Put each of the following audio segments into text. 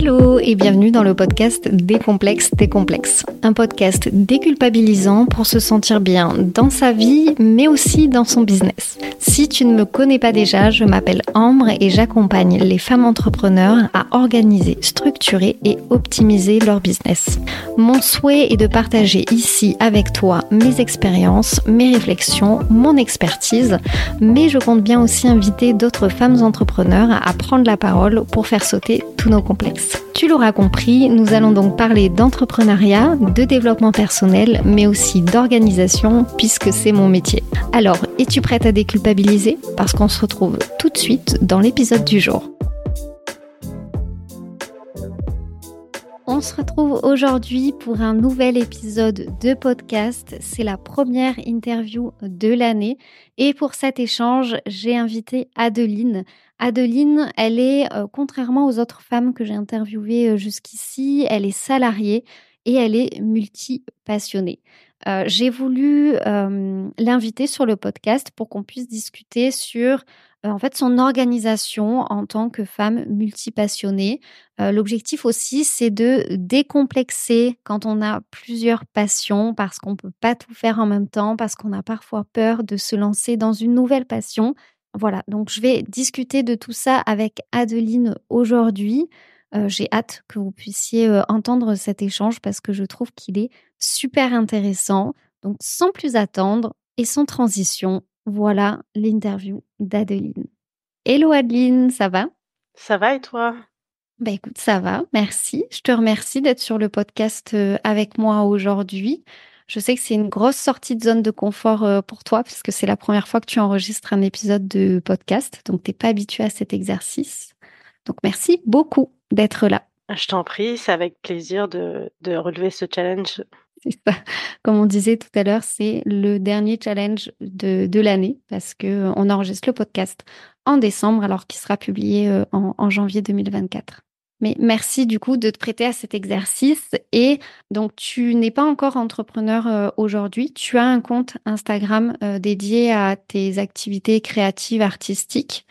Hello et bienvenue dans le podcast Décomplexe tes complexes. Un podcast déculpabilisant pour se sentir bien dans sa vie mais aussi dans son business. Si tu ne me connais pas déjà, je m'appelle Ambre et j'accompagne les femmes entrepreneurs à organiser, structurer et optimiser leur business. Mon souhait est de partager ici avec toi mes expériences, mes réflexions, mon expertise, mais je compte bien aussi inviter d'autres femmes entrepreneurs à prendre la parole pour faire sauter tous nos complexes. Tu l'auras compris, nous allons donc parler d'entrepreneuriat, de développement personnel, mais aussi d'organisation, puisque c'est mon métier. Alors, es-tu prête à déculpabiliser? Parce qu'on se retrouve tout de suite dans l'épisode du jour. On se retrouve aujourd'hui pour un nouvel épisode de podcast. C'est la première interview de l'année. Et pour cet échange, j'ai invité Adeline. Adeline, elle est, euh, contrairement aux autres femmes que j'ai interviewées euh, jusqu'ici, elle est salariée et elle est multi-passionnée. Euh, j'ai voulu l'inviter sur le podcast pour qu'on puisse discuter sur son organisation en tant que femme multipassionnée. L'objectif aussi, c'est de décomplexer quand on a plusieurs passions parce qu'on ne peut pas tout faire en même temps, parce qu'on a parfois peur de se lancer dans une nouvelle passion. Voilà, donc je vais discuter de tout ça avec Adeline aujourd'hui. Euh, j'ai hâte que vous puissiez euh, entendre cet échange parce que je trouve qu'il est super intéressant. Donc sans plus attendre et sans transition, voilà l'interview d'Adeline. Hello Adeline, ça va? Ça va et toi? Bah écoute, ça va, merci. Je te remercie d'être sur le podcast euh, avec moi aujourd'hui. Je sais que c'est une grosse sortie de zone de confort euh, pour toi, puisque c'est la première fois que tu enregistres un épisode de podcast, donc tu n'es pas habitué à cet exercice. Donc merci beaucoup d'être là. Je t'en prie, c'est avec plaisir de, relever ce challenge. Ça. Comme on disait tout à l'heure, c'est le dernier challenge de, l'année parce qu'on euh, enregistre le podcast en décembre alors qu'il sera publié euh, en janvier 2024. Mais merci du coup de te prêter à cet exercice. Et donc, tu n'es pas encore entrepreneur euh, aujourd'hui. Tu as un compte Instagram euh, dédié à tes activités créatives, artistiques.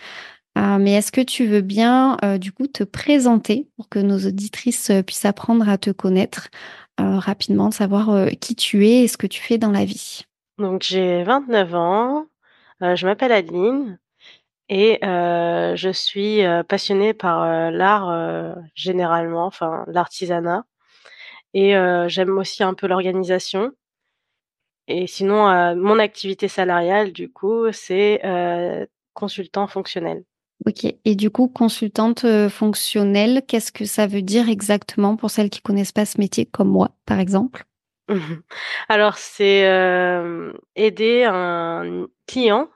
Euh, mais est-ce que tu veux bien du coup te présenter pour que nos auditrices puissent apprendre à te connaître rapidement, savoir qui tu es et ce que tu fais dans la vie? Donc, j'ai 29 ans. je m'appelle Adeline. Et je suis passionnée par l'art généralement, enfin l'artisanat. Et j'aime aussi un peu l'organisation. Et sinon, mon activité salariale, du coup, c'est consultant fonctionnel. Ok. Et du coup, consultante fonctionnelle, qu'est-ce que ça veut dire exactement pour celles qui connaissent pas ce métier, comme moi, par exemple? Alors, c'est aider un client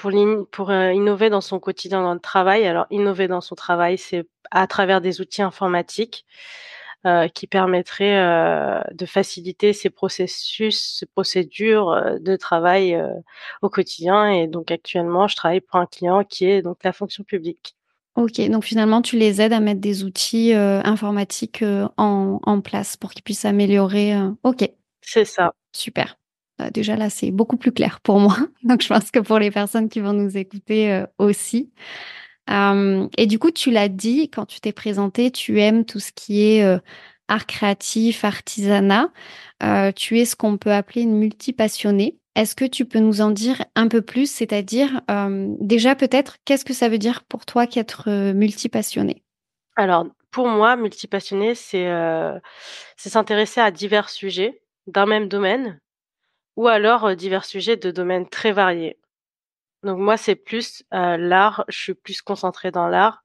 pour, pour euh, innover dans son quotidien dans le travail. Alors, innover dans son travail, c'est à travers des outils informatiques euh, qui permettraient euh, de faciliter ces processus, ces procédures de travail au quotidien. Et donc, actuellement, je travaille pour un client qui est donc la fonction publique. Ok, donc finalement, tu les aides à mettre des outils informatiques en, en, place pour qu'ils puissent améliorer. Ok. C'est ça. Super. Bah, déjà là, c'est beaucoup plus clair pour moi. Donc, je pense que pour les personnes qui vont nous écouter euh, aussi. Euh, et du coup, tu l'as dit quand tu t'es présenté, tu aimes tout ce qui est euh, art créatif, artisanat. tu es ce qu'on peut appeler une multipassionnée. Est-ce que tu peux nous en dire un peu plus? C'est-à-dire, déjà peut-être, qu'est-ce que ça veut dire pour toi qu'être multipassionné Alors, pour moi, multipassionné, c'est s'intéresser à divers sujets d'un même domaine ou alors divers sujets de domaines très variés. Donc moi, c'est plus l'art, je suis plus concentrée dans l'art,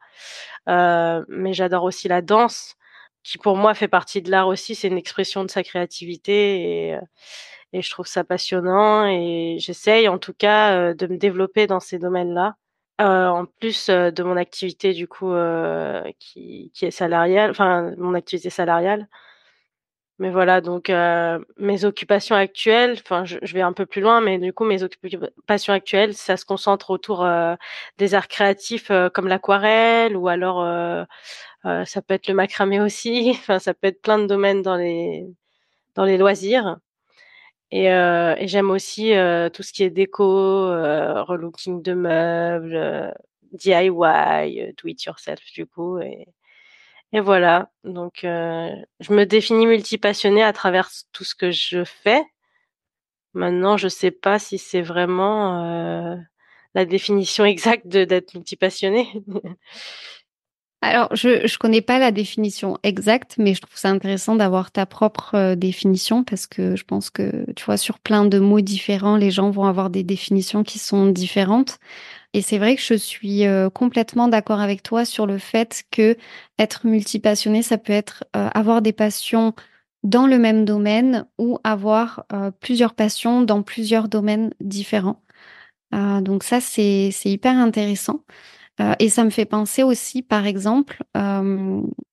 mais j'adore aussi la danse, qui pour moi fait partie de l'art aussi, c'est une expression de sa créativité et, et je trouve ça passionnant et j'essaye en tout cas de me développer dans ces domaines-là. en plus de mon activité du coup qui, qui est salariale, enfin mon activité salariale, mais voilà, donc mes occupations actuelles, enfin je, vais un peu plus loin, mais du coup mes occupations actuelles, ça se concentre autour des arts créatifs comme l'aquarelle ou alors ça peut être le macramé aussi. Enfin ça peut être plein de domaines dans les dans les loisirs. Et, et j'aime aussi tout ce qui est déco, relooking de meubles, DIY, do it yourself du coup. Et, Et voilà, donc heu, je me définis multipassionnée à travers tout ce que je fais. Maintenant, je sais pas si c'est vraiment, heu, la définition exacte d'être multipassionnée. Alors, je je connais pas la définition exacte, mais je trouve ça intéressant d'avoir ta propre, heu, définition parce que je pense que, tu vois, sur plein de mots différents, les gens vont avoir des définitions qui sont différentes et c'est vrai que je suis, heu, complètement d'accord avec toi sur le fait qu'être multipassionné, ça peut être, heu, avoir des passions dans le même domaine ou avoir, heu, plusieurs passions dans plusieurs domaines différents. Donc ça, c'est hyper intéressant. Et ça me fait penser aussi, par exemple,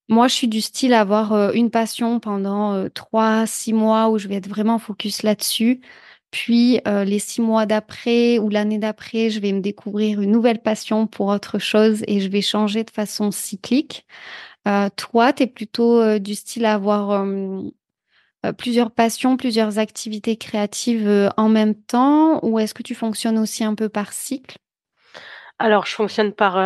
moi, je suis du style à avoir, une passion pendant, heu, 3-6 mois où je vais être vraiment focus là-dessus. Puis, heu, les 6 mois d'après ou l'année d'après, je vais me découvrir une nouvelle passion pour autre chose et je vais changer de façon cyclique. Heu, toi, tu es plutôt, heu, du style à avoir, plusieurs passions, plusieurs activités créatives, en même temps? Ou est-ce que tu fonctionnes aussi un peu par cycle? Alors je fonctionne par,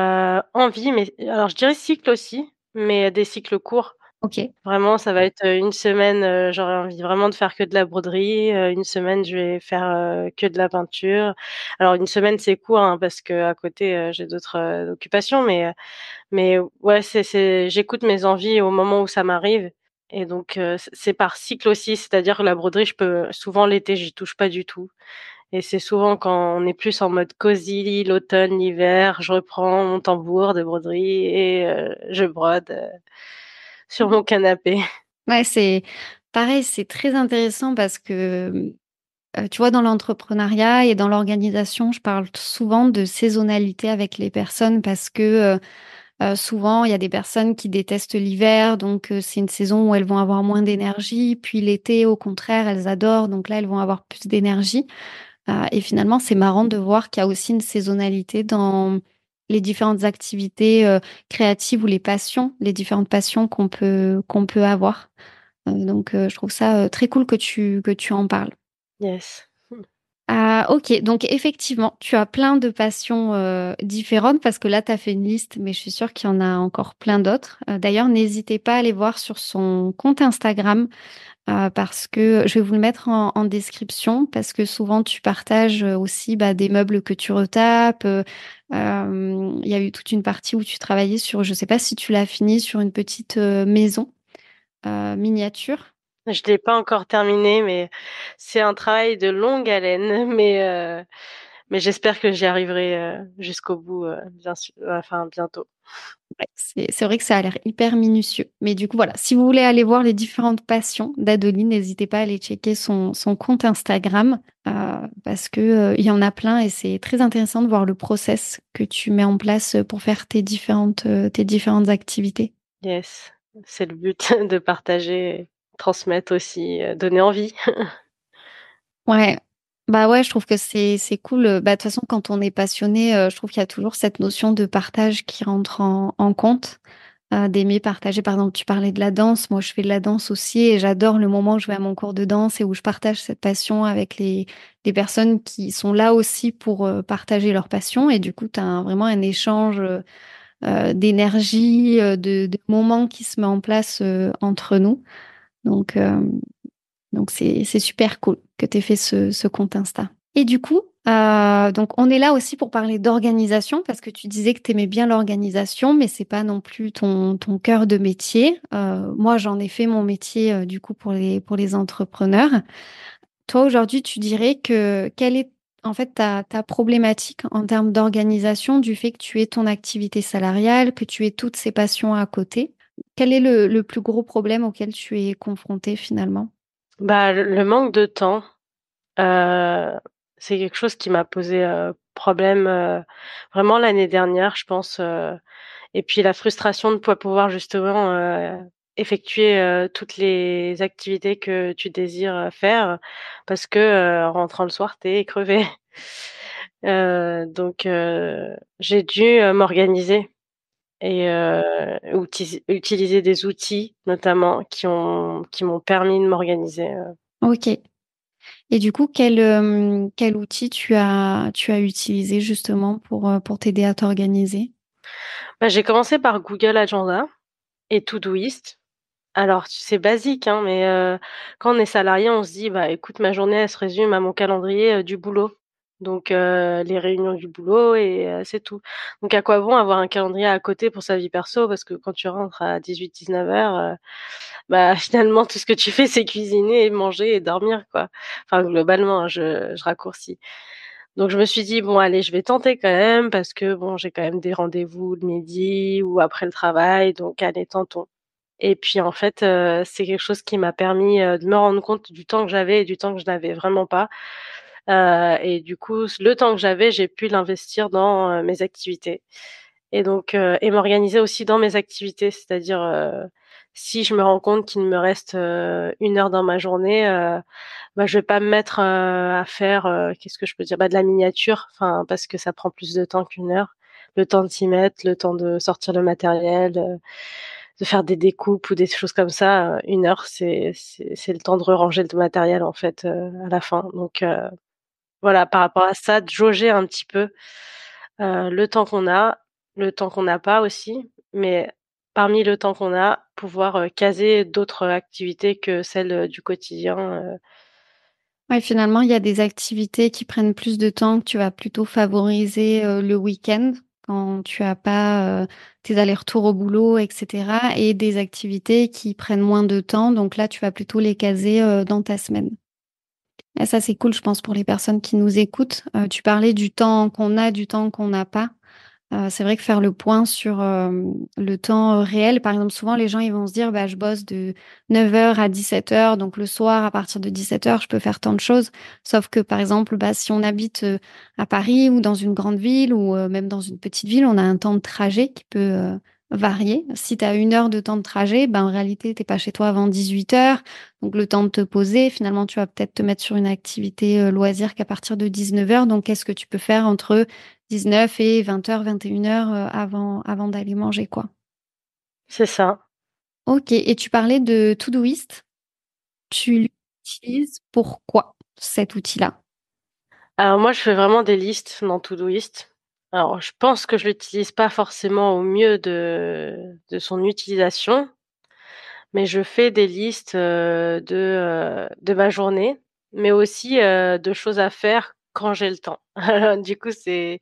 envie, mais alors je dirais cycle aussi, mais des cycles courts. OK. Vraiment, ça va être, heu, une semaine, heu, j'aurais envie vraiment de faire que de la broderie, heu, une semaine, je vais faire, que de la peinture. Alors une semaine, c'est court, hein, parce qu'à côté, j'ai d'autres, occupations, mais mais ouais, c'est j'écoute mes envies au moment où ça m'arrive et donc c'est par cycle aussi. C'est-à-dire la broderie, je peux souvent l'été, j'y touche pas du tout et c'est souvent quand on est plus en mode cosy, l'automne, l'hiver, je reprends mon tambour de broderie et je brode, sur mon canapé. Ouais, c'est pareil, c'est très intéressant parce que, heu, tu vois, dans l'entrepreneuriat et dans l'organisation, je parle souvent de saisonnalité avec les personnes parce que, heu heu, souvent, il y a des personnes qui détestent l'hiver, donc c'est une saison où elles vont avoir moins d'énergie. Puis l'été, au contraire, elles adorent, donc là, elles vont avoir plus d'énergie. Et finalement, c'est marrant de voir qu'il y a aussi une saisonnalité dans les différentes activités, heu, créatives ou les passions, les différentes passions qu'on peut qu'on peut avoir. Heu, donc heu, je trouve ça, très cool que tu que tu en parles. Yes. Ah OK, donc effectivement, tu as plein de passions, différentes parce que là, tu as fait une liste, mais je suis sûre qu'il y en a encore plein d'autres. D'ailleurs, n'hésitez pas à aller voir sur son compte Instagram, heu, parce que je vais vous le mettre en description parce que souvent tu partages, heu, aussi, bah, des meubles que tu retapes, heu, hem, il y a eu toute une partie où tu travaillais sur je sais pas si tu l'as fini, sur une petite, maison, miniature. Je l'ai pas encore terminé, mais c'est un travail de longue haleine, mais mais j'espère que j'y arriverai, jusqu'au bout, bien su enfin bientôt. Ouais, c'est vrai que ça a l'air hyper minutieux. Mais du coup, voilà, si vous voulez aller voir les différentes passions d'Adeline, n'hésitez pas à aller checker son son compte Instagram, heu, parce que, heu, il y en a plein et c'est très intéressant de voir le process que tu mets en place, pour faire tes différentes, heu, tes différentes activités. Yes, c'est le but de partager, transmettre aussi, donner envie. Ouais, bah, ouais, je trouve que c'est c'est cool, bah, de toute façon, quand on est passionné, je trouve qu'il y a toujours cette notion de partage qui rentre en en compte, d'aimer partager. Par exemple, tu parlais de la danse, moi je fais de la danse aussi et j'adore le moment où je vais à mon cours de danse et où je partage cette passion avec les les personnes qui sont là aussi pour, partager leur passion et du coup, tu as vraiment un échange, d'énergie, de de moments qui se met en place, entre nous. Donc donc c'est super cool que tu aies fait ce ce compte Insta. Et du coup, heu, donc on est là aussi pour parler d'organisation parce que tu disais que tu aimais bien l'organisation, mais c'est pas non plus ton ton cœur de métier. Heu, moi, j'en ai fait mon métier, heu, du coup pour les entrepreneurs. Toi, aujourd'hui, tu dirais que quelle est en fait ta problématique en termes d'organisation du fait que tu aies ton activité salariale, que tu aies toutes ces passions à côté? Quel est le le plus gros problème auquel tu es confrontée finalement? Bah, le manque de temps, heu, c'est quelque chose qui m'a posé, heu, problème, heu, vraiment l'année dernière, je pense, heu et puis la frustration de pas pouvoir justement, heu, effectuer, heu, toutes les activités que tu désires, faire parce que, en rentrant le soir, tu es crevée. Heu, donc j'ai dû, m'organiser et outisi utiliser des outils notamment qui ont qui m'ont permis de m'organiser, heu OK. Et du coup, quel, hem, quel outil tu as tu as utilisé justement pour, heu, pour t'aider à t'organiser? Bah, j'ai commencé par Google Agenda et Todoist. Alors c'est basique, hein, mais heu, quand on est salarié, on se dit: «Bah, écoute, ma journée, elle se résume à mon calendrier, heu, du boulot». Donc les réunions du boulot et c'est tout. Donc à quoi bon avoir un calendrier à côté pour sa vie perso? Parce que quand tu rentres à 18:00-19:00, heu, bah, finalement, tout ce que tu fais, c'est cuisiner manger et dormir, quoi. Enfin, globalement, hein, je je raccourcis. Donc je me suis dit: «Bon allez, je vais tenter quand même parce que bon, j'ai quand même des rendez-vous le midi ou après le travail, donc allez, tentons». Et puis en fait, c'est quelque chose qui m'a permis, de me rendre compte du temps que j'avais et du temps que je n'avais vraiment pas. Heu et du coup, le temps que j'avais, j'ai pu l'investir dans, heu, mes activités et donc heu et m'organiser aussi dans mes activités. C'est-à-dire, heu, si je me rends compte qu'il me reste, heu, 1 heure dans ma journée, heu, bah, je vais pas me mettre, à faire, qu'est-ce que je peux dire? Bah, de la miniature, enfin, parce que ça prend plus de temps qu'1 heure. Le temps de s'y mettre, le temps de sortir le matériel, de faire des découpes ou des choses comme ça, 1 heure, c'est c'est le temps de re-ranger le matériel, en fait, à la fin. Donc voilà, par rapport à ça, jauger un petit peu, heu, le temps qu'on a, le temps qu'on n'a pas aussi, mais parmi le temps qu'on a, pouvoir, heu, caser d'autres activités que celles, heu, du quotidien, Ouais, finalement, il y a des activités qui prennent plus de temps que tu vas plutôt favoriser, le week-end quand tu as pas, tes allers-retours au boulot et cetera et des activités qui prennent moins de temps, donc là, tu vas plutôt les caser, dans ta semaine. Et ça, c'est cool, je pense, pour les personnes qui nous écoutent. Heu, tu parlais du temps qu'on a, du temps qu'on n'a pas. Heu, c'est vrai que faire le point sur, hem, le temps, réel, par exemple, souvent les gens, ils vont se dire: «Bah, je bosse de 9:00 à 17:00, donc le soir, à partir de 17:00, je peux faire tant de choses». Sauf que, par exemple, bah, si on habite, à Paris ou dans une grande ville ou même dans une petite ville, on a un temps de trajet qui peut, varier. Si tu as 1 heure de temps de trajet, ben, en réalité, tu es pas chez toi avant 18:00, donc le temps de te poser, finalement, tu vas peut-être te mettre sur une activité, heu, loisir qu'à partir de 19:00, donc qu'est-ce que tu peux faire entre 19 et 20:00-21:00, heu, avant avant d'aller manger, quoi? C'est ça. OK et tu parlais de Todoist. Tu l'utilises pourquoi, cet outil-là? Alors moi, je fais vraiment des listes dans Todoist. Alors je pense que je l'utilise pas forcément au mieux de de son utilisation mais je fais des listes, de, de ma journée, mais aussi, de choses à faire quand j'ai le temps. Du coup, c'est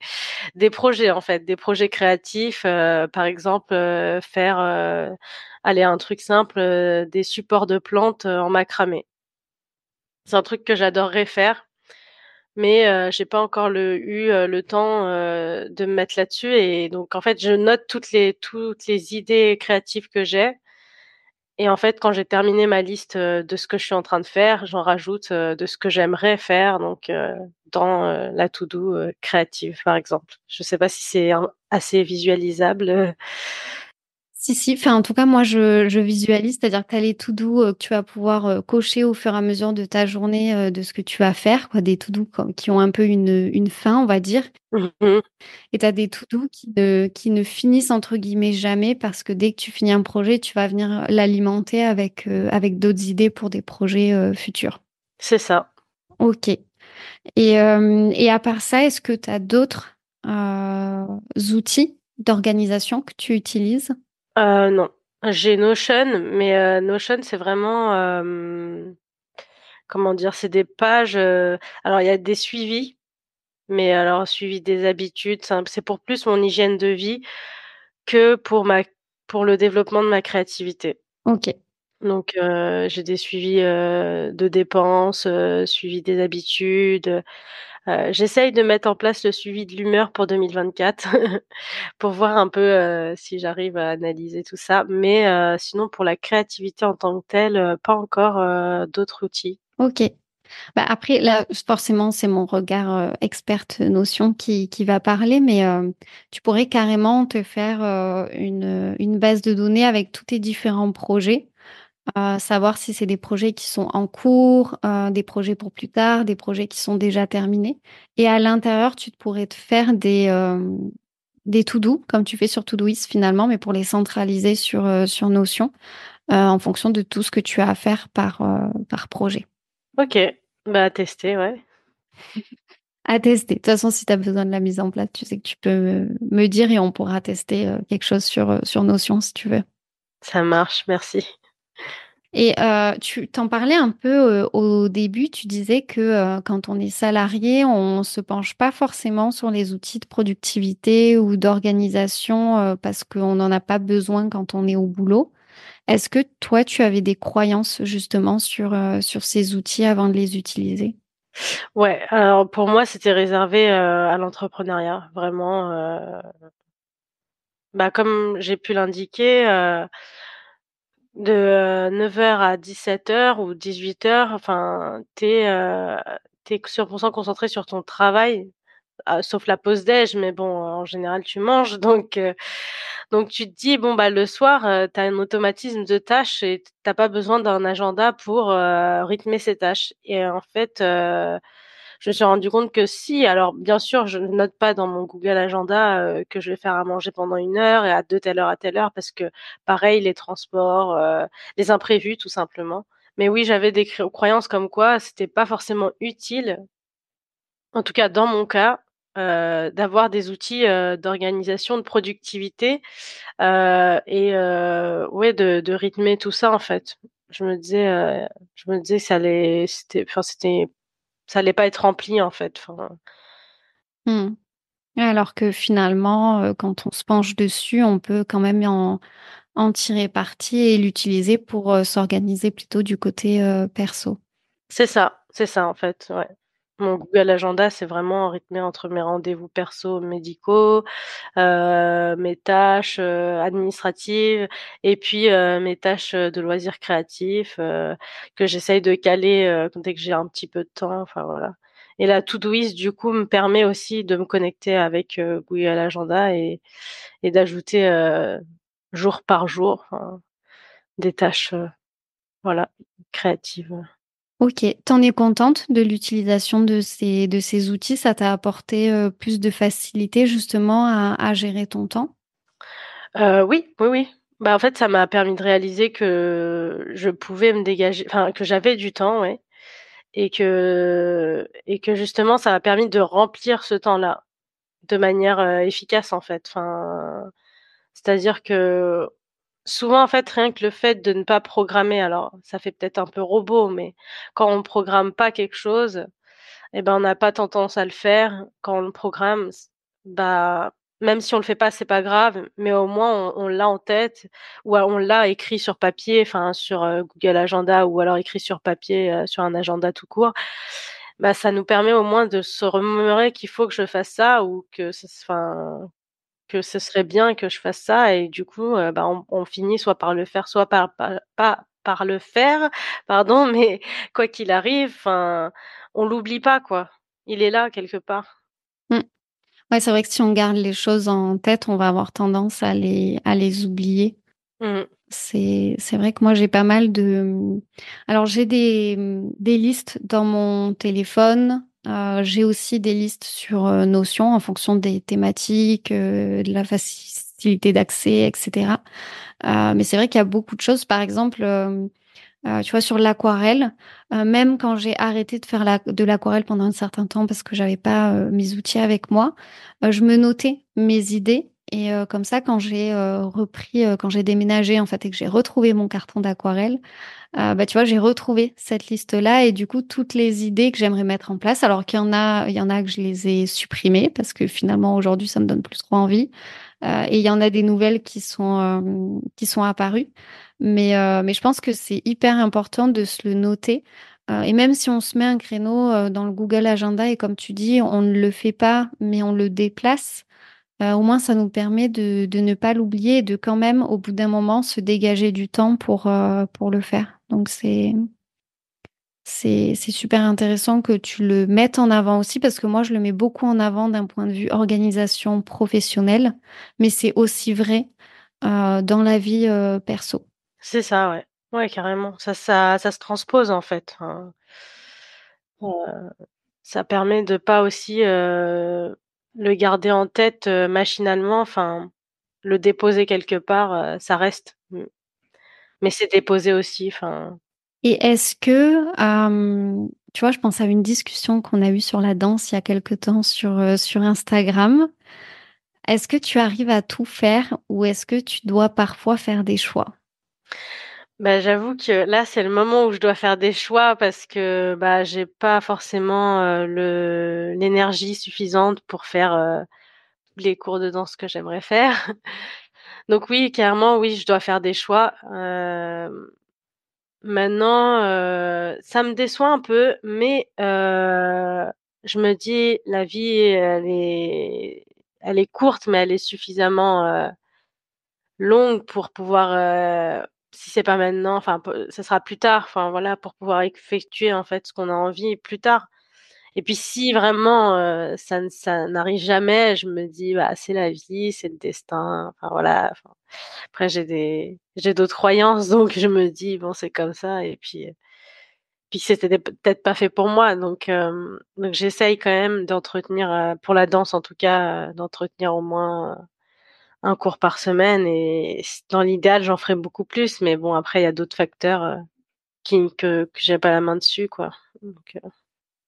des projets, en fait, des projets créatifs, par exemple, faire, heu, allez, un truc simple, des supports de plantes, en macramé. C'est un truc que j'adorerais faire, mais heu, j'ai pas encore le eu, heu, le temps, heu, de me mettre là-dessus et donc en fait, je note toutes les toutes les idées créatives que j'ai et en fait, quand j'ai terminé ma liste, heu, de ce que je suis en train de faire, j'en rajoute, heu, de ce que j'aimerais faire donc heu, dans, la to do, créative, par exemple. Je sais pas si c'est assez visualisable, Si, si, enfin, en tout cas, moi, je je visualise, c'est-à-dire que tu as les to do, heu, que tu vas pouvoir, heu, cocher au fur et à mesure de ta journée, heu, de ce que tu vas faire, quoi, des to do comme qui ont un peu une, une fin, on va dire Mmh mh. et tu as des to do qui ne qui ne «finissent» entre guillemets jamais parce que dès que tu finis un projet, tu vas venir l'alimenter avec, avec d'autres idées pour des projets, futurs. C'est ça. OK et et à part ça, est-ce que tu as d'autres, outils d'organisation que tu utilises? Heu, non. J'ai Notion, mais heu, Notion, c'est vraiment, comment dire? C'est des pages, heu alors il y a des suivis, mais alors suivi des habitudes, c'est pour plus mon hygiène de vie que pour ma pour le développement de ma créativité. Donc j'ai des suivis, de dépenses, suivi des habitudes, j'essaye de mettre en place le suivi de l'humeur pour 2024 pour voir un peu, si j'arrive à analyser tout ça, mais sinon pour la créativité en tant que telle, pas encore, d'autres outils. OK. Bah, après là, forcément, c'est mon regard, experte Notion qui va parler, mais tu pourrais carrément te faire, une base de données avec tous tes différents projets? Savoir si c'est des projets qui sont en cours, heu, des projets pour plus tard, des projets qui sont déjà terminés et à l'intérieur, tu pourrais te faire des, hem, des to do comme tu fais sur Todoist finalement, mais pour les centraliser sur, heu, sur Notion, en fonction de tout ce que tu as à faire par, par projet. OK, bah, à tester, ouais. À tester. De toute façon, si tu as besoin de la mise en place, tu sais que tu peux me dire et on pourra tester, quelque chose sur, sur Notion si tu veux. Ça marche, merci. Et heu, tu t'en parlais un peu, heu, au début, tu disais que, heu, quand on est salarié, on se penche pas forcément sur les outils de productivité ou d'organisation, heu, parce qu'on n'en a pas besoin quand on est au boulot. Est-ce que toi, tu avais des croyances justement sur, heu, sur ces outils avant de les utiliser? Ouais, alors pour moi, c'était réservé, heu, à l'entrepreneuriat, vraiment, bah, comme j'ai pu l'indiquer, de, heu, 9:00 à 17:00 ou 18:00, enfin, tu es, tu es 100 % concentré sur ton travail, heu, sauf la pause déj, mais bon, en général, tu manges. Donc heu, donc tu te dis: «Bon, bah, le soir, tu as un automatisme de tâches et tu as pas besoin d'un agenda pour, rythmer ces tâches» et en fait, je me suis rendu compte que si. Alors bien sûr, je ne note pas dans mon Google Agenda, heu, que je vais faire à manger pendant 1 heure et à de telle heure à telle heure parce que pareil, les transports, heu, les imprévus tout simplement. Mais oui, j'avais des cr croyances comme quoi c'était pas forcément utile en tout cas dans mon cas, heu, d'avoir des outils, d'organisation, de productivité, et ouais, de de rythmer tout ça, en fait. Je me disais, je me disais que ça allait c'était enfin, c'était ça allait pas être rempli, en fait, enfin Mmh. Alors que finalement, quand on se penche dessus, on peut quand même en en tirer parti et l'utiliser pour, s'organiser plutôt du côté, perso. C'est ça, c'est ça, en fait, ouais. Mon Google Agenda, c'est vraiment rythmé entre mes rendez-vous perso médicaux, heu, mes tâches, heu, administratives et puis, heu, mes tâches, de loisirs créatifs, que j'essaye de caler, dès que j'ai un petit peu de temps, enfin, voilà et la Todoist, du coup, me permet aussi de me connecter avec, Google Agenda et et d'ajouter, jour par jour, des tâches, voilà, créatives. OK. Tu en es contente de l'utilisation de ces de ces outils? Ça t'a apporté, heu, plus de facilité justement à gérer ton temps? Heu, oui, oui, oui. Bah, en fait, ça m'a permis de réaliser que je pouvais me dégager enfin, que j'avais du temps, ouais et que et que justement, ça m'a permis de remplir ce temps-là de manière, heu, efficace, en fait. Enfin, c'est-à-dire que souvent, en fait, rien que le fait de ne pas programmer alors ça fait peut-être un peu robot, mais quand on programme pas quelque chose et ben, on n'a pas tendance à le faire. Quand on le programme, bah, même si on le fait pas, c'est pas grave, mais au moins on l'a en tête ou on l'a écrit sur papier, enfin sur, heu, Google Agenda ou alors écrit sur papier, heu, sur un agenda tout court. Bah, ça nous permet au moins de se remémorer qu'il faut que je fasse ça ou que que ce serait bien que je fasse ça et du coup, heu, bah, on on finit soit par le faire, soit par par pas par le faire, pardon, mais quoi qu'il arrive, enfin, on l'oublie pas, quoi. Il est là quelque part. Mmh. Ouais, c'est vrai que si on garde les choses en tête, on va avoir tendance à les à les oublier. Mmh. C'est c'est vrai que moi j'ai pas mal de, mmh alors j'ai des, mmh, des listes dans mon téléphone, heu, j'ai aussi des listes sur, heu, Notion en fonction des thématiques, heu, de la facilité d'accès et cetera. Heu, mais c'est vrai qu'il y a beaucoup de choses, par exemple, tu vois sur l'aquarelle, même quand j'ai arrêté de faire de l'aquarelle pendant un certain temps parce que j'avais pas, mes outils avec moi, je me notais mes idées et heu, comme ça quand j'ai, heu, repris, heu, quand j'ai déménagé en fait et que j'ai retrouvé mon carton d'aquarelle, bah, tu vois, j'ai retrouvé cette liste-là et du coup toutes les idées que j'aimerais mettre en place. Alors qu'il y en a il y en a que je les ai supprimées parce que finalement aujourd'hui ça me donne plus trop envie, et il y en a des nouvelles qui sont, qui sont apparues. Mais mais je pense que c'est hyper important de se le noter, et même si on se met un créneau, dans le Google Agenda et comme tu dis, on ne le fait pas, mais on le déplace, au moins ça nous permet de de ne pas l'oublier et de quand même, au bout d'un moment, se dégager du temps pour, heu, pour le faire. Donc c'est c'est super intéressant que tu le mettes en avant aussi parce que moi je le mets beaucoup en avant d'un point de vue organisation professionnelle, mais c'est aussi vrai, heu, dans la vie, perso. C'est ça, ouais. Ouais, carrément. Ça ça ça se transpose, en fait, hein. Ça permet de pas aussi, le garder en tête, heu, machinalement, enfin, le déposer quelque part, heu, ça reste. Mmh. Mais c'est déposé aussi, enfin Et est-ce que, tu vois, je pense à une discussion qu'on a eue sur la danse il y a quelque temps sur, sur Instagram. Est-ce que tu arrives à tout faire ou est-ce que tu dois parfois faire des choix? Bah, j'avoue que là, c'est le moment où je dois faire des choix parce que, bah, j'ai pas forcément, heu, le l'énergie suffisante pour faire, heu, les cours de danse que j'aimerais faire. Donc oui, clairement, oui, je dois faire des choix. Hem, maintenant, ça me déçoit un peu, mais je me dis: «La vie, elle est elle est courte, mais elle est suffisamment, longue pour pouvoir, si c'est pas maintenant, enfin ce sera plus tard, enfin voilà, pour pouvoir effectuer en fait ce qu'on a envie plus tard. Et puis si vraiment, heu, ça ça n'arrive jamais, je me dis: «Bah, c'est la vie, c'est le destin», enfin voilà, après j'ai des j'ai d'autres croyances donc je me dis: «Bon, c'est comme ça» et puis, heu, puis c'était peut-être pas fait pour moi donc donc j'essaye quand même d'entretenir, heu, pour la danse en tout cas, d'entretenir au moins, un cours par semaine et dans l'idéal, j'en ferais beaucoup plus mais bon après il y a d'autres facteurs, heu, qui que que j'ai pas la main dessus quoi, donc heu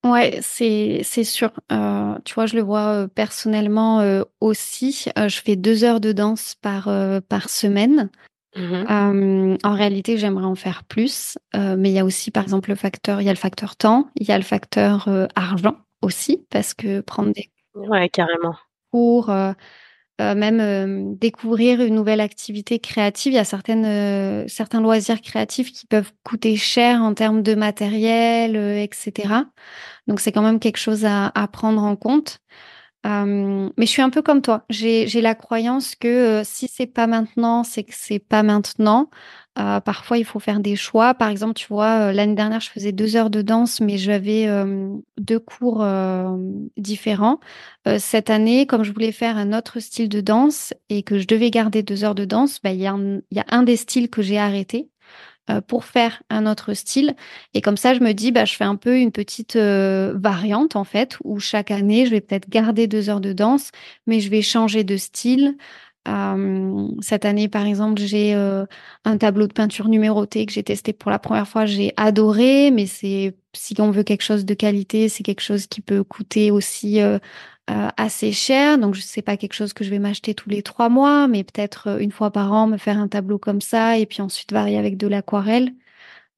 Ouais, c'est c'est sûr. Heu, tu vois, je le vois, personnellement, aussi. Je fais 2 heures de danse par, par semaine. mmh en réalité, j'aimerais en faire plus, mais il y a aussi, par exemple, le facteur il y a le facteur temps, il y a le facteur, argent aussi parce que prendre des Ouais, carrément. cours, heu, même, hem, découvrir une nouvelle activité créative, il y a certaines, heu, certains loisirs créatifs qui peuvent coûter cher en termes de matériel, heu et cetera. Donc c'est quand même quelque chose à à prendre en compte. Hem, mais je suis un peu comme toi. J'ai la croyance que, heu, si c'est pas maintenant, c'est que c'est pas maintenant. Heu, parfois, il faut faire des choix. Par exemple, tu vois, l'année dernière, je faisais 2 heures de danse, mais j'avais, 2 cours, différents. Cette année, comme je voulais faire un autre style de danse et que je devais garder 2 heures de danse, bah, il y a un il y a un des styles que j'ai arrêté pour faire un autre style et comme ça, je me dis: «Bah, je fais un peu une petite, heu, variante, en fait, où chaque année, je vais peut-être garder 2 heures de danse, mais je vais changer de style». Hem, cette année, par exemple, j'ai, heu, un tableau de peinture numéroté que j'ai testé pour la première fois. J'ai adoré, mais c'est si on veut quelque chose de qualité, c'est quelque chose qui peut coûter aussi, heu, assez cher. Donc je sais pas quelque chose que je vais m'acheter tous les 3 mois, mais peut-être, heu, 1 fois par an, me faire un tableau comme ça et puis ensuite varier avec de l'aquarelle.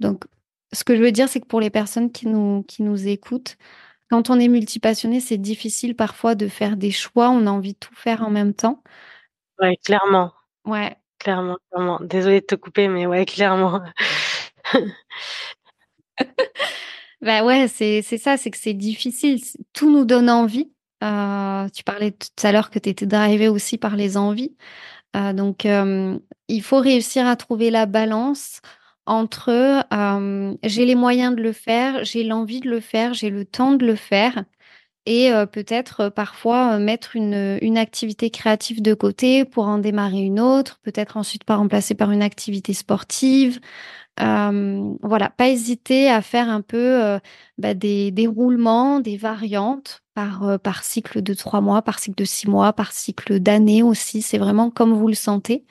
Donc ce que je veux dire, c'est que pour les personnes qui nous qui nous écoutent, quand on est multipassionné, c'est difficile parfois de faire des choix. On a envie de tout faire en même temps. Ouais, clairement, Ouais. clairement, clairement. Désolée de te couper, mais ouais, clairement. Bah, ouais, c'est c'est ça, c'est que c'est difficile. Tout nous donne envie. Heu, tu parlais tout à l'heure que tu étais drivée aussi par les envies. Heu, donc hem, il faut réussir à trouver la balance entre, j'ai les moyens de le faire, j'ai l'envie de le faire, j'ai le temps de le faire et heu, peut-être, heu, parfois, heu, mettre une, activité créative de côté pour en démarrer une autre, peut-être ensuite pas remplacer par une activité sportive. Voilà, pas hésiter à faire un peu, bah, des des roulements, des variantes par, cycle de 3 mois, par cycle de 6 mois, par cycle d'années aussi. C'est vraiment comme vous le sentez,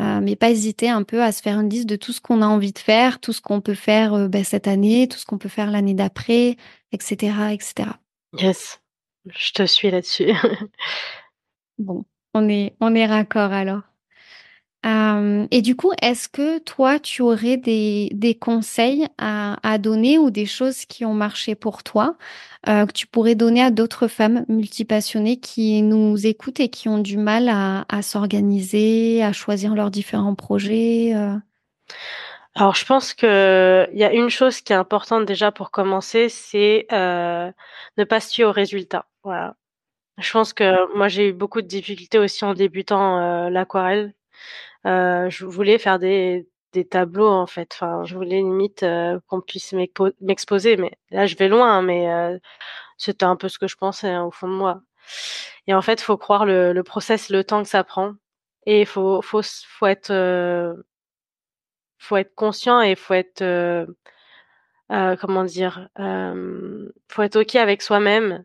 mais pas hésiter un peu à se faire une liste de tout ce qu'on a envie de faire, tout ce qu'on peut faire, bah, cette année, tout ce qu'on peut faire l'année d'après et cetera et cetera. Yes, je te suis là-dessus. Bon, on est on est raccord alors. Hem et du coup, est-ce que toi, tu aurais des des conseils à à donner ou des choses qui ont marché pour toi, heu, que tu pourrais donner à d'autres femmes multipassionnées qui nous écoutent et qui ont du mal à à s'organiser, à choisir leurs différents projets, heu? Alors je pense qu'il y a une chose qui est importante déjà pour commencer, c'est, heu, ne pas se fier aux résultats. Voilà. Je pense que moi j'ai eu beaucoup de difficultés aussi en débutant, heu, l'aquarelle. Heu, je voulais faire des des tableaux en fait, enfin je voulais limite, heu, qu'on puisse m'expo m'exposer, mais là je vais loin, mais heu, c'était un peu ce que je pensais, hein, au fond de moi et en fait, faut croire le le process, le temps que ça prend et il faut faut faut être, heu, faut être conscient et faut être, heu heu, comment dire? Faut être OK avec soi-même.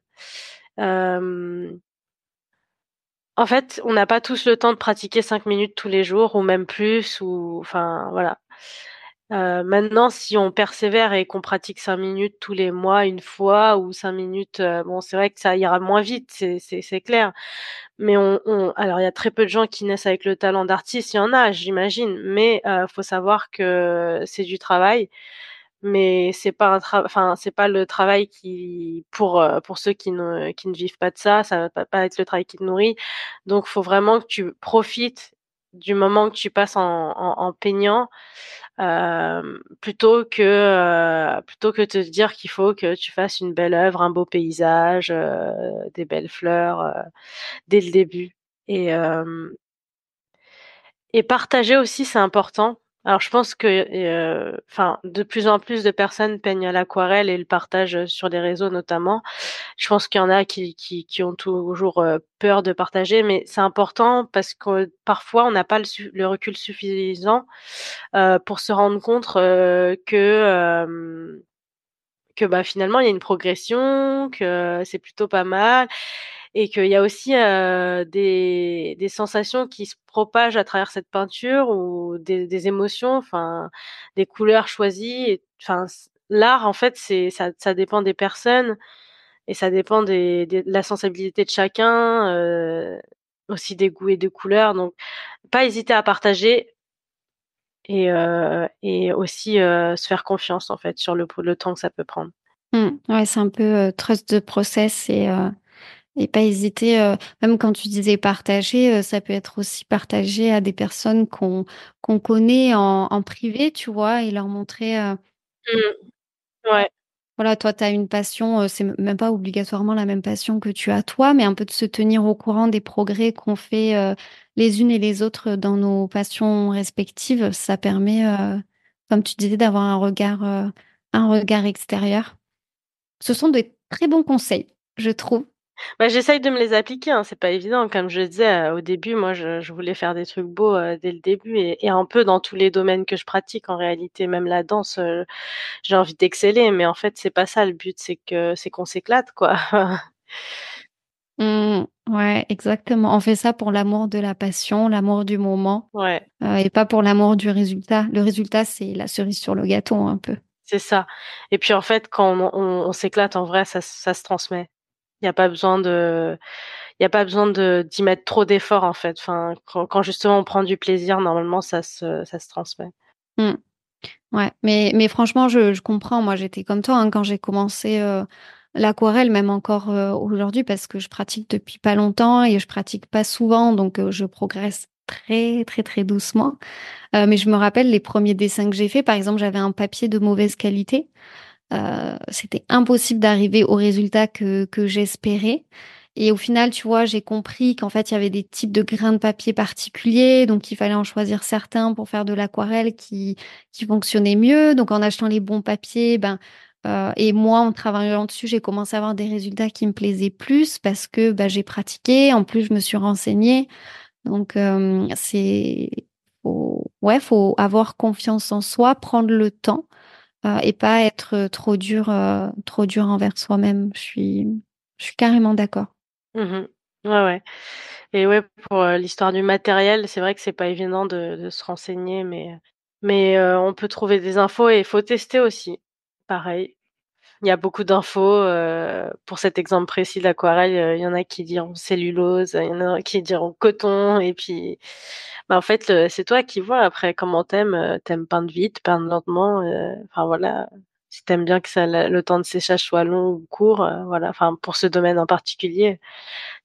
En fait, on n'a pas tous le temps de pratiquer 5 minutes tous les jours ou même plus ou enfin voilà. Heu, maintenant si on persévère et qu'on pratique 5 minutes tous les mois, 1 fois ou 5 minutes, heu, bon c'est vrai que ça ira moins vite, c'est clair. Mais on on alors il y a très peu de gens qui naissent avec le talent d'artiste, il y en a j'imagine, mais heu, faut savoir que c'est du travail, mais c'est pas un enfin c'est pas le travail qui pour, heu, pour ceux qui ne qui ne vivent pas de ça, ça va pas être le travail qui te nourrit. Donc faut vraiment que tu profites du moment que tu passes en en en peignant, hem, plutôt que, heu, plutôt que te dire qu'il faut que tu fasses une belle œuvre, un beau paysage, heu, des belles fleurs, heu, dès le début et et partager aussi, c'est important. Alors je pense que, heu, enfin, de plus en plus de personnes peignent à l'aquarelle et le partagent, sur les réseaux notamment. Je pense qu'il y en a qui qui qui ont toujours, heu, peur de partager, mais c'est important parce que parfois on n'a pas le le recul suffisant, heu, pour se rendre compte, heu, que, que, bah, finalement il y a une progression, que c'est plutôt pas mal et qu'il y a aussi, heu, des des sensations qui se propagent à travers cette peinture ou des des émotions, enfin, des couleurs choisies enfin l'art en fait c'est ça ça dépend des personnes et ça dépend des des de la sensibilité de chacun, heu, aussi des goûts et des couleurs donc pas hésiter à partager et et aussi, heu, se faire confiance en fait sur le temps que ça peut prendre. Mmh. Ouais, c'est un peu, trust the process et et pas hésiter, même quand tu disais partager, ça peut être aussi partager à des personnes qu'on qu'on connaît en en privé, tu vois? Et leur montrer, heu Mmh. Ouais. Voilà, toi, tu as une passion, heu, c'est même pas obligatoirement la même passion que tu as toi, mais un peu de se tenir au courant des progrès qu'on fait, heu, les unes et les autres dans nos passions respectives. Ça permet, comme tu disais, d'avoir un regard, un regard extérieur. Ce sont des très bons conseils, je trouve. Bah, j'essaye de me les appliquer, hein, c'est pas évident. Comme je disais, heu, au début, moi, je je voulais faire des trucs beaux, heu, dès le début et et un peu dans tous les domaines que je pratique en réalité. Même la danse, heu, j'ai envie d'exceller, mais en fait, c'est pas ça le but, c'est que c'est qu'on s'éclate, quoi. Mmh. Ouais, exactement. On fait ça pour l'amour de la passion, l'amour du moment, Ouais. heu et pas pour l'amour du résultat. Le résultat, c'est la cerise sur le gâteau, un peu. C'est ça et puis, en fait, quand on on on s'éclate, en vrai, ça ça se transmet. Il y a pas besoin de il a pas besoin d'y mettre trop d'efforts, en fait. Enfin, quand justement on prend du plaisir, normalement, ça se ça se transmet. Mmh. Ouais, mais mais franchement, je comprends. Moi, j'étais comme toi, hein, quand j'ai commencé, heu, l'aquarelle, même encore, heu, aujourd'hui, parce que je pratique depuis pas longtemps et je pratique pas souvent, donc heu, je progresse très, très, très doucement. Mais je me rappelle les 1ers dessins que j'ai faits, par exemple, j'avais un papier de mauvaise qualité. Heu, c'était impossible d'arriver au résultat que que j'espérais et au final, tu vois, j'ai compris qu'en fait, il y avait des types de grains de papier particuliers, donc il fallait en choisir certains pour faire de l'aquarelle qui qui fonctionnaient mieux. Donc en achetant les bons papiers, ben, heu et moi, en travaillant dessus, j'ai commencé à avoir des résultats qui me plaisaient plus parce que, bah, j'ai pratiqué. En plus, je me suis renseignée. Donc hem, c'est faut ouais, faut avoir confiance en soi, prendre le temps, et pas être trop dur, heu, trop dur envers soi-même. Je suis je suis carrément d'accord. Mmh mh. Ouais, ouais et ouais, pour, l'histoire du matériel, c'est vrai que c'est pas évident de se renseigner, mais mais on peut trouver des infos et il faut tester aussi. Pareil, il y a beaucoup d'infos, heu, pour cet exemple précis de l'aquarelle, heu, il y en a qui diront cellulose, il y en a qui diront coton et puis, bah, en fait, c'est toi qui vois après comment tu aimes, heu, tu aimes peindre vite, peindre lentement, heu, enfin voilà. Si tu aimes bien que ça le temps de séchage soit long ou court, voilà, enfin pour ce domaine en particulier,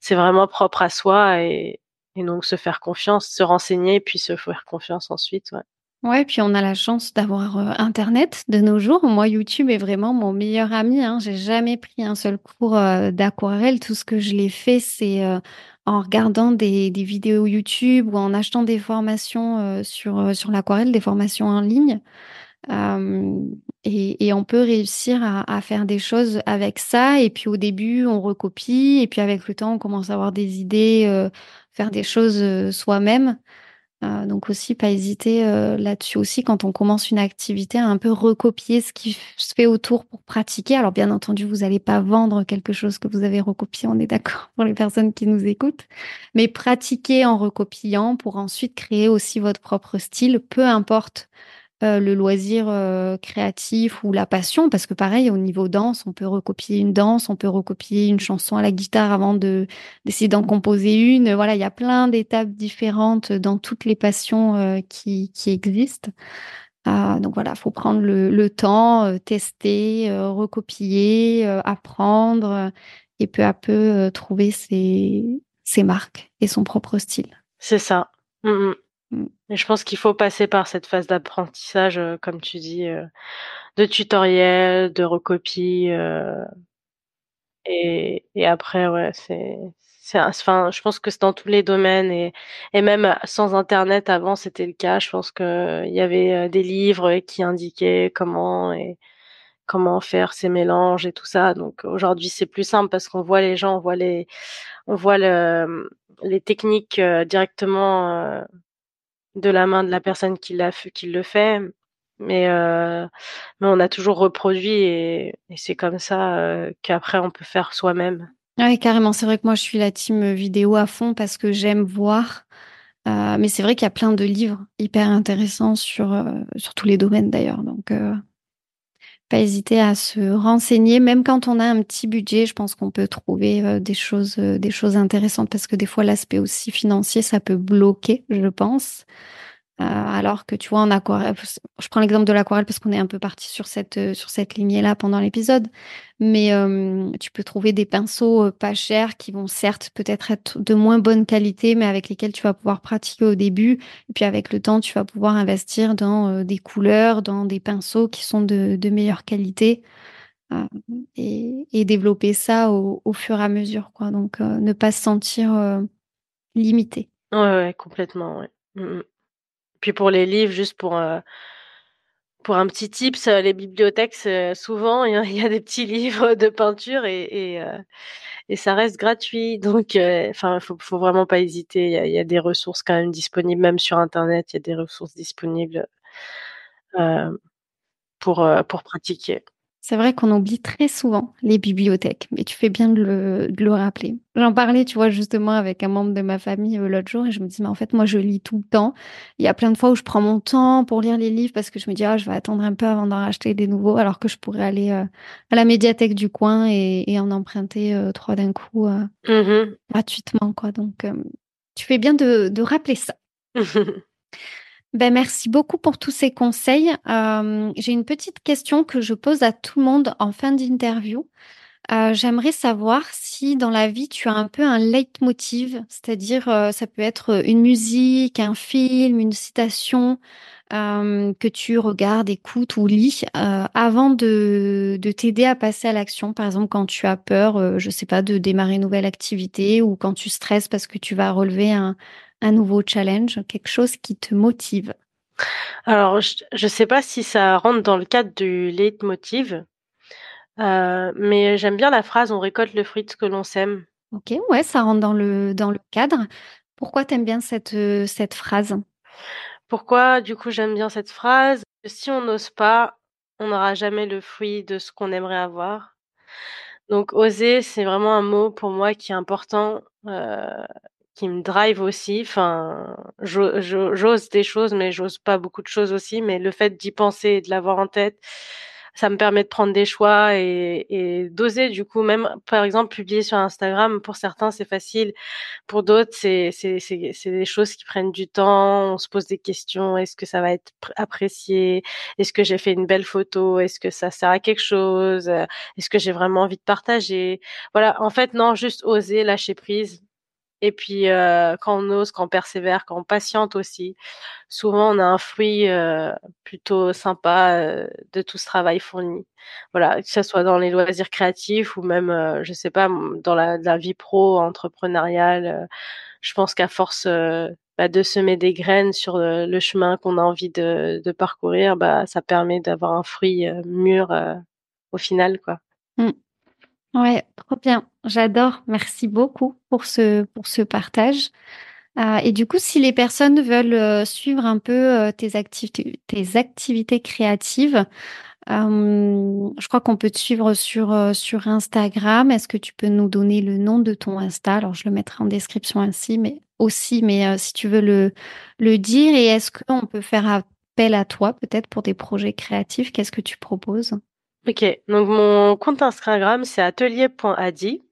c'est vraiment propre à soi et et donc se faire confiance, se renseigner puis se faire confiance ensuite, ouais. Ouais, puis on a la chance d'avoir, heu, internet de nos jours. Moi, YouTube est vraiment mon meilleur ami, hein. J'ai jamais pris un seul cours, heu, d'aquarelle. Tout ce que je l'ai fait, c'est, heu, en regardant des vidéos YouTube ou en achetant des formations, sur, l'aquarelle, des formations en ligne. Et on peut réussir à faire des choses avec ça et puis au début, on recopie et puis avec le temps, on commence à avoir des idées, faire des choses, soi-même. Heu, donc aussi pas hésiter, heu, là-dessus aussi quand on commence une activité à un peu recopier ce qui se fait autour pour pratiquer. Alors bien entendu, vous allez pas vendre quelque chose que vous avez recopié, on est d'accord? Pour les personnes qui nous écoutent. Mais pratiquer en recopiant pour ensuite créer aussi votre propre style, peu importe, euh, le loisir euh, créatif ou la passion, parce que pareil, au niveau danse, on peut recopier une danse, on peut recopier une chanson à la guitare avant de d'essayer d'en composer une. Voilà, il y a plein d'étapes différentes dans toutes les passions euh, qui, qui existent. donc voilà, faut prendre le, le temps, tester, recopier, apprendre et peu à peu trouver ses, ses marques et son propre style. C'est ça. Mmh. Mmh. Je pense qu'il faut passer par cette phase d'apprentissage, euh, comme tu dis, euh, de tutoriel, de recopie, euh, et, et après, ouais, c'est, enfin, je pense que c'est dans tous les domaines et, et même sans Internet avant, c'était le cas. Je pense que il y avait des livres qui indiquaient comment et comment faire ces mélanges et tout ça. Donc aujourd'hui, c'est plus simple parce qu'on voit les gens, on voit les, on voit le, les techniques directement de la main de la personne qui l'a qui le fait. Mais, euh, mais on a toujours reproduit et, c'est comme ça euh, qu'après on peut faire soi-même. Oui, carrément. C'est vrai que moi, je suis la team vidéo à fond parce que j'aime voir. Euh, mais c'est vrai qu'il y a plein de livres hyper intéressants sur, sur tous les domaines d'ailleurs. Donc, pas hésiter à se renseigner. Même quand on a un petit budget, je pense qu'on peut trouver des, choses, des choses intéressantes parce que des fois, l'aspect aussi financier, ça peut bloquer, je pense. Euh, alors que tu vois, en aquarelle, je prends l'exemple de l'aquarelle parce qu'on est un peu parti sur cette, euh, sur cette lignée-là pendant l'épisode, mais euh, tu peux trouver des pinceaux pas chers qui vont certes peut-être être de moins bonne qualité, mais avec lesquels tu vas pouvoir pratiquer au début. Et puis avec le temps, tu vas pouvoir investir dans des couleurs, dans des pinceaux qui sont de, de meilleure qualité. Et, développer ça au, fur et à mesure. Donc, ne pas se sentir limité. Ouais, complètement, ouais. Mmh, mmh. Puis pour les livres, juste pour, euh, pour un petit tips, les bibliothèques, souvent, il y, a des petits livres de peinture et, et, euh, et ça reste gratuit. Donc, euh, enfin, faut, faut vraiment pas hésiter. Il y, y, a, des ressources quand même disponibles, même sur Internet, il y a des ressources disponibles pour, pour pratiquer. C'est vrai qu'on oublie très souvent les bibliothèques, mais tu fais bien de le, rappeler. J'en parlais, tu vois, justement avec un membre de ma famille euh, l'autre jour et je me dis, mais en fait, moi, je lis tout le temps. Il y a plein de fois où je prends mon temps pour lire les livres parce que je me dis, ah, je vais attendre un peu avant d'en racheter des nouveaux, alors que je pourrais aller euh, à la médiathèque du coin et, en emprunter euh, trois d'un coup mmh gratuitement, quoi. Donc, tu fais bien de, de rappeler ça. Ben, merci beaucoup pour tous ces conseils. Euh, j'ai une petite question que je pose à tout le monde en fin d'interview. Euh, j'aimerais savoir si dans la vie tu as un peu un leitmotiv, c'est-à-dire euh, ça peut être une musique, un film, une citation que tu regardes, écoutes ou lis avant de, de t'aider à passer à l'action. Par exemple, quand tu as peur, je sais pas, de démarrer une nouvelle activité ou quand tu stresses parce que tu vas relever un, un nouveau challenge, quelque chose qui te motive? Alors, je ne sais pas si ça rentre dans le cadre du leitmotiv, euh, mais j'aime bien la phrase on récolte le fruit de ce que l'on sème. Ok, ouais, ça rentre dans le, dans le cadre. Pourquoi tu aimes bien cette, euh, cette phrase? Pourquoi, du coup, j'aime bien cette phrase? Si on n'ose pas, on n'aura jamais le fruit de ce qu'on aimerait avoir. Donc, oser, c'est vraiment un mot pour moi qui est important. Euh, qui me drive aussi. Enfin, j'ose des choses, mais j'ose pas beaucoup de choses aussi. Mais le fait d'y penser et de l'avoir en tête, ça me permet de prendre des choix et, et d'oser. Du coup, même par exemple publier sur Instagram, pour certains c'est facile, pour d'autres c'est des choses qui prennent du temps. On se pose des questions. Est-ce que ça va être apprécié? Est-ce que j'ai fait une belle photo? Est-ce que ça sert à quelque chose? Est-ce que j'ai vraiment envie de partager? Voilà. En fait, non, juste oser lâcher prise et puis, euh, quand on ose, quand on persévère, quand on patiente aussi, souvent on a un fruit euh, plutôt sympa euh, de tout ce travail fourni. Voilà, que ce soit dans les loisirs créatifs ou même, je sais pas, dans la, la vie pro, entrepreneuriale. je pense qu'à force bah, de semer des graines sur le, chemin qu'on a envie de, de, parcourir, bah, ça permet d'avoir un fruit mûr au final, quoi. Mmh. Ouais, trop bien. J'adore. Merci beaucoup pour ce, partage. Euh, et du coup, si les personnes veulent euh, suivre un peu euh, tes, activités, créatives, je crois qu'on peut te suivre sur, sur Instagram. Est-ce que tu peux nous donner le nom de ton Insta? Alors, je le mettrai en description ainsi, mais aussi, mais si tu veux le, le dire. Et est-ce qu'on peut faire appel à toi peut-être pour des projets créatifs, qu'est-ce que tu proposes? OK, donc mon compte Instagram, c'est atelier.adi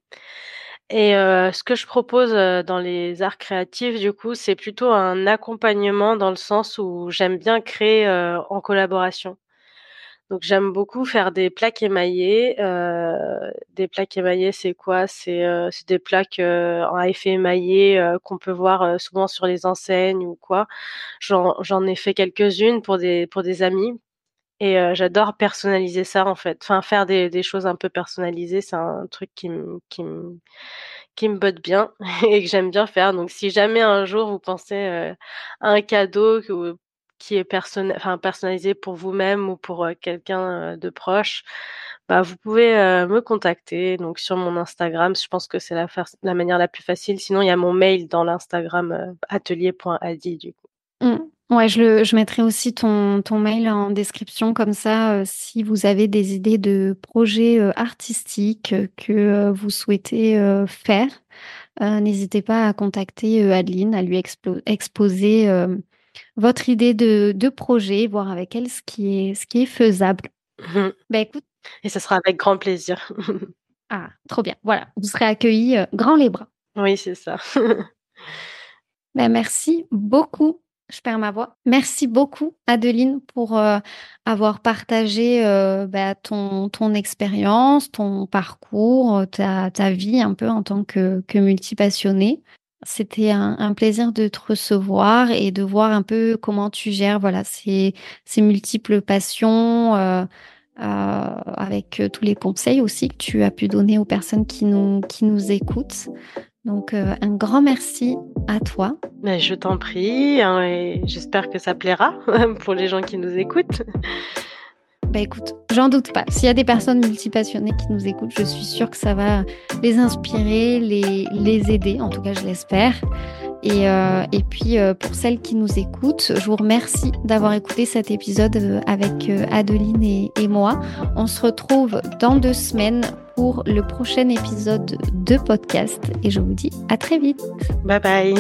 et euh, ce que je propose, heu, dans les arts créatifs, du coup, c'est plutôt un accompagnement dans le sens où j'aime bien créer, heu, en collaboration. Donc j'aime beaucoup faire des plaques émaillées, heu, des plaques émaillées, c'est quoi? C'est, c'est des plaques, à effet émaillé, qu'on peut voir, souvent sur les enseignes ou quoi. J'en ai fait quelques-unes pour des pour des amis et heu, j'adore personnaliser ça, en fait. Enfin, faire des des choses un peu personnalisées, c'est un truc qui me qui qui botte bien et que j'aime bien faire. Donc si jamais un jour vous pensez, heu, à un cadeau qui est enfin personnalisé pour vous-même ou pour, heu, quelqu'un, heu, de proche, bah, vous pouvez, heu, me contacter donc sur mon Instagram. Je pense que c'est la la manière la plus facile. Sinon, il y a mon mail dans l'Instagram, atelier.adi du coup. Ouais, je le je mettrai aussi ton ton mail en description comme ça, heu, si vous avez des idées de projets, heu, artistiques, heu, que, vous souhaitez, faire, n'hésitez pas à contacter, Adeline, à lui exposer, votre idée de de projet, voir avec elle ce qui est ce qui est faisable. Mmh Bah, écoute et ça sera avec grand plaisir. ah, trop bien, voilà, vous serez accueillis, heu, grands les bras. Oui, c'est ça. Bah, merci beaucoup. Je perds ma voix. Merci beaucoup, Adeline, pour euh, avoir partagé euh, bah, ton, expérience, ton parcours, euh, ta, vie un peu en tant que, que multipassionnée. C'était un, plaisir de te recevoir et de voir un peu comment tu gères voilà, ces, multiples passions, avec tous les conseils aussi que tu as pu donner aux personnes qui nous écoutent. Donc, euh, un grand merci à toi. Mais je t'en prie, hein, et j'espère que ça plaira pour les gens qui nous écoutent. Bah écoute, j'en doute pas. S'il y a des personnes multipassionnées qui nous écoutent, je suis sûre que ça va les inspirer, les, les aider, en tout cas je l'espère. Et, euh, et puis euh, pour celles qui nous écoutent, je vous remercie d'avoir écouté cet épisode euh, avec Adeline et moi. On se retrouve dans deux semaines pour le prochain épisode de podcast et je vous dis à très vite. Bye bye.